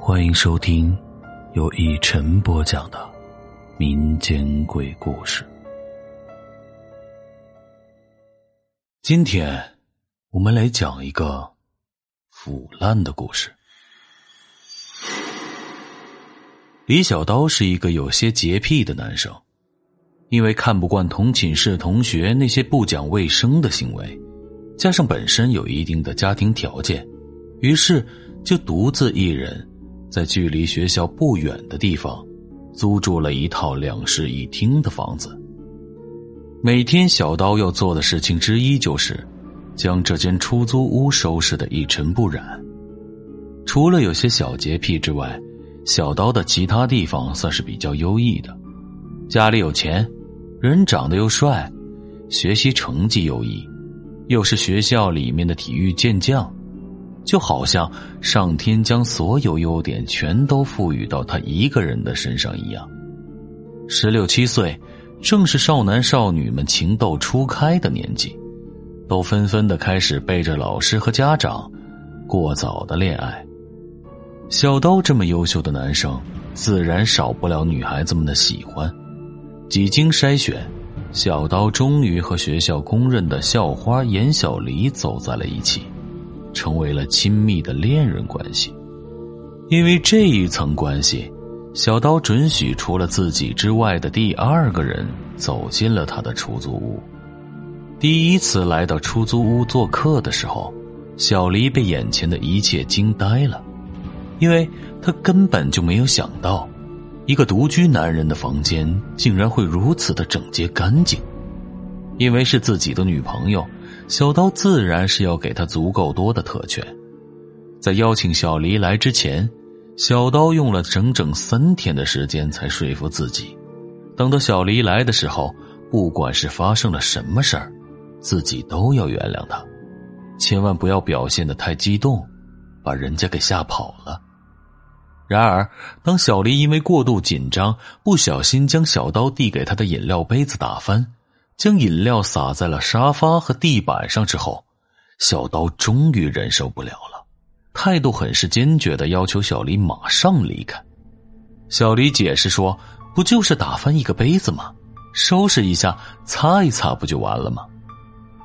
欢迎收听由以晨播讲的民间鬼故事。今天我们来讲一个腐烂的故事。李小刀是一个有些洁癖的男生，因为看不惯同寝室同学那些不讲卫生的行为，加上本身有一定的家庭条件，于是就独自一人。在距离学校不远的地方，租住了一套两室一厅的房子。每天，小刀要做的事情之一就是将这间出租屋收拾的一尘不染。除了有些小洁癖之外，小刀的其他地方算是比较优异的：家里有钱，人长得又帅，学习成绩优异，又是学校里面的体育健将。就好像上天将所有优点全都赋予到他一个人的身上一样。十六七岁，正是少男少女们情窦初开的年纪，都纷纷的开始背着老师和家长过早的恋爱。小刀这么优秀的男生，自然少不了女孩子们的喜欢。几经筛选，小刀终于和学校公认的校花严小黎走在了一起。成为了亲密的恋人关系，因为这一层关系，小刀准许除了自己之外的第二个人走进了他的出租屋。第一次来到出租屋做客的时候，小黎被眼前的一切惊呆了，因为他根本就没有想到，一个独居男人的房间竟然会如此的整洁干净，因为是自己的女朋友。小刀自然是要给他足够多的特权。在邀请小黎来之前，小刀用了整整三天的时间才说服自己，等到小黎来的时候，不管是发生了什么事儿，自己都要原谅他，千万不要表现的太激动，把人家给吓跑了。然而，当小黎因为过度紧张，不小心将小刀递给他的饮料杯子打翻。将饮料洒在了沙发和地板上之后，小刀终于忍受不了了，态度很是坚决的要求小黎马上离开。小黎解释说：“不就是打翻一个杯子吗？收拾一下，擦一擦，不就完了吗？”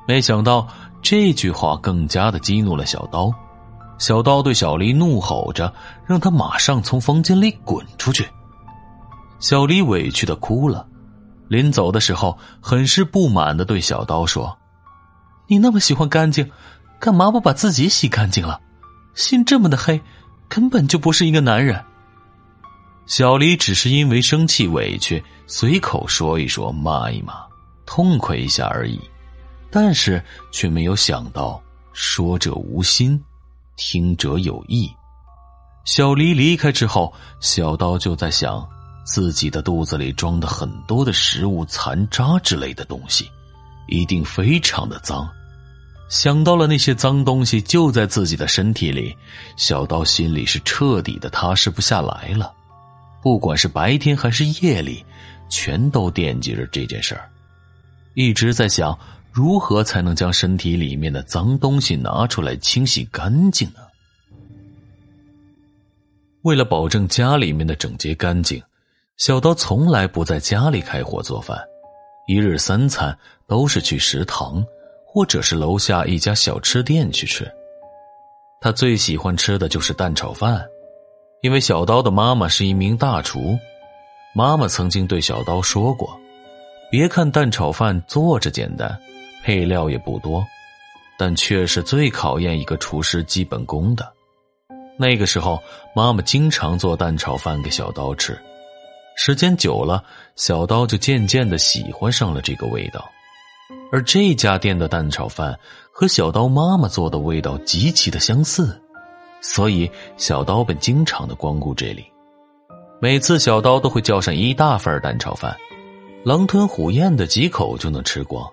没想到这句话更加的激怒了小刀，小刀对小黎怒吼着，让他马上从房间里滚出去。小黎委屈的哭了。临走的时候，很是不满的对小刀说：“你那么喜欢干净，干嘛不把自己洗干净了？心这么的黑，根本就不是一个男人。”小黎只是因为生气委屈，随口说一说，骂一骂，痛快一下而已，但是却没有想到说者无心，听者有意。小黎离开之后，小刀就在想。自己的肚子里装的很多的食物残渣之类的东西，一定非常的脏。想到了那些脏东西就在自己的身体里，小刀心里是彻底的踏实不下来了。不管是白天还是夜里，全都惦记着这件事儿，一直在想如何才能将身体里面的脏东西拿出来清洗干净呢？为了保证家里面的整洁干净。小刀从来不在家里开火做饭，一日三餐都是去食堂，或者是楼下一家小吃店去吃。他最喜欢吃的就是蛋炒饭，因为小刀的妈妈是一名大厨。妈妈曾经对小刀说过：“别看蛋炒饭做着简单，配料也不多，但却是最考验一个厨师基本功的。”那个时候，妈妈经常做蛋炒饭给小刀吃。时间久了，小刀就渐渐的喜欢上了这个味道，而这家店的蛋炒饭和小刀妈妈做的味道极其的相似，所以小刀便经常的光顾这里。每次小刀都会叫上一大份蛋炒饭，狼吞虎咽的几口就能吃光。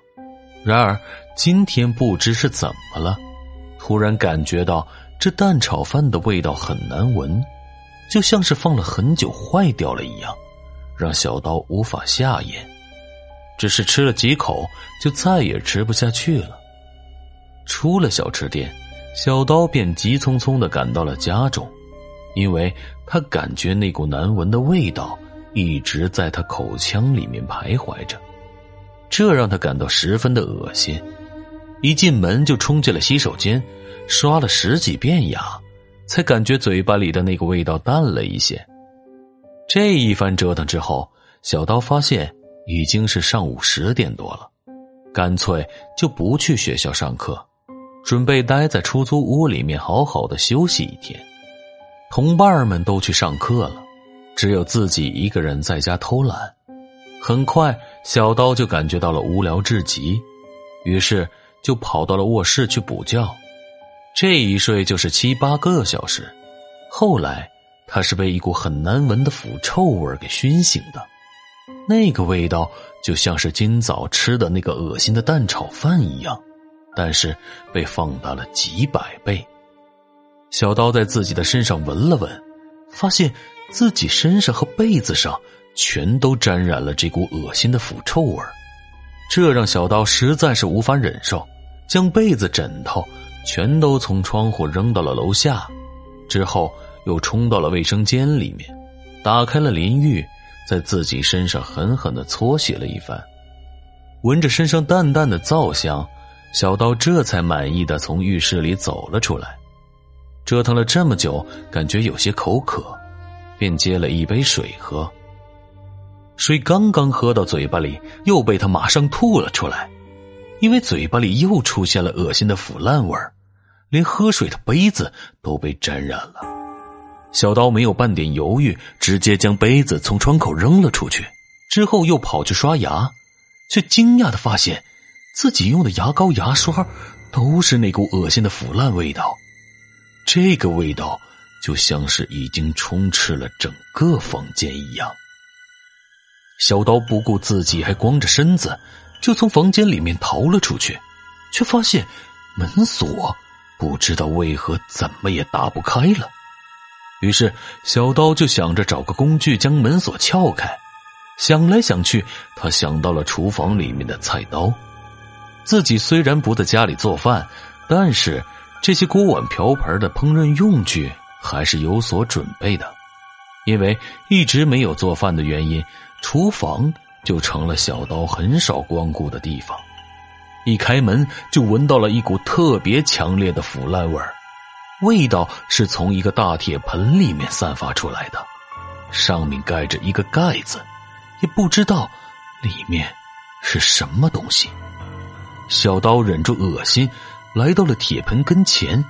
然而今天不知是怎么了，突然感觉到这蛋炒饭的味道很难闻，就像是放了很久坏掉了一样。让小刀无法下咽，只是吃了几口就再也吃不下去了。出了小吃店，小刀便急匆匆的赶到了家中，因为他感觉那股难闻的味道一直在他口腔里面徘徊着，这让他感到十分的恶心。一进门就冲进了洗手间，刷了十几遍牙，才感觉嘴巴里的那个味道淡了一些。这一番折腾之后，小刀发现已经是上午十点多了，干脆就不去学校上课，准备待在出租屋里面好好的休息一天。同伴们都去上课了，只有自己一个人在家偷懒。很快，小刀就感觉到了无聊至极，于是就跑到了卧室去补觉。这一睡就是七八个小时。后来，他是被一股很难闻的腐臭味给熏醒的，那个味道就像是今早吃的那个恶心的蛋炒饭一样，但是被放大了几百倍。小刀在自己的身上闻了闻，发现自己身上和被子上全都沾染了这股恶心的腐臭味这让小刀实在是无法忍受，将被子、枕头全都从窗户扔到了楼下，之后又冲到了卫生间里面，打开了淋浴，在自己身上狠狠的搓洗了一番，闻着身上淡淡的皂香，小刀这才满意的从浴室里走了出来。折腾了这么久，感觉有些口渴，便接了一杯水喝。水刚刚喝到嘴巴里，又被他马上吐了出来，因为嘴巴里又出现了恶心的腐烂味，连喝水的杯子都被沾染了。小刀没有半点犹豫，直接将杯子从窗口扔了出去，之后又跑去刷牙，却惊讶的发现，自己用的牙膏、牙刷都是那股恶心的腐烂味道。这个味道就像是已经充斥了整个房间一样。小刀不顾自己还光着身子，就从房间里面逃了出去，却发现门锁不知道为何怎么也打不开了。于是小刀就想着找个工具将门锁撬开。想来想去，他想到了厨房里面的菜刀。自己虽然不在家里做饭，但是。这些锅碗瓢盆的烹饪用具还是有所准备的，因为一直没有做饭的原因，厨房就成了小刀很少光顾的地方。一开门就闻到了一股特别强烈的腐烂味儿，味道是从一个大铁盆里面散发出来的，上面盖着一个盖子，也不知道里面是什么东西。小刀忍住恶心。来到了铁盆跟前，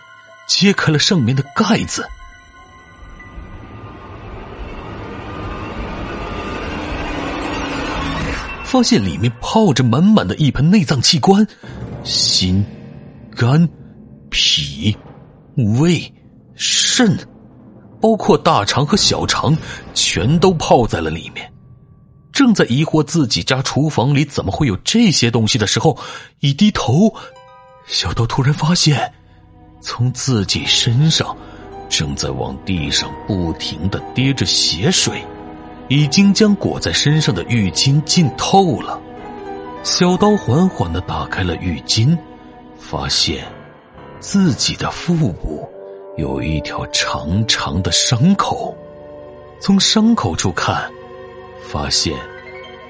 揭开了上面的盖子，发现里面泡着满满的一盆内脏器官，心、肝、脾、胃、肾，包括大肠和小肠，全都泡在了里面。正在疑惑自己家厨房里怎么会有这些东西的时候，一低头。小刀突然发现，从自己身上正在往地上不停的滴着血水，已经将裹在身上的浴巾浸透了。小刀缓缓的打开了浴巾，发现自己的腹部有一条长长的伤口。从伤口处看，发现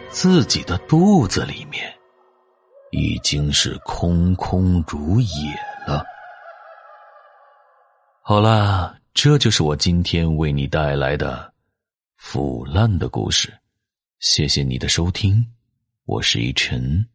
自己的肚子里面。已经是空空如也了。好了，这就是我今天为你带来的腐烂的故事。谢谢你的收听，我是一晨。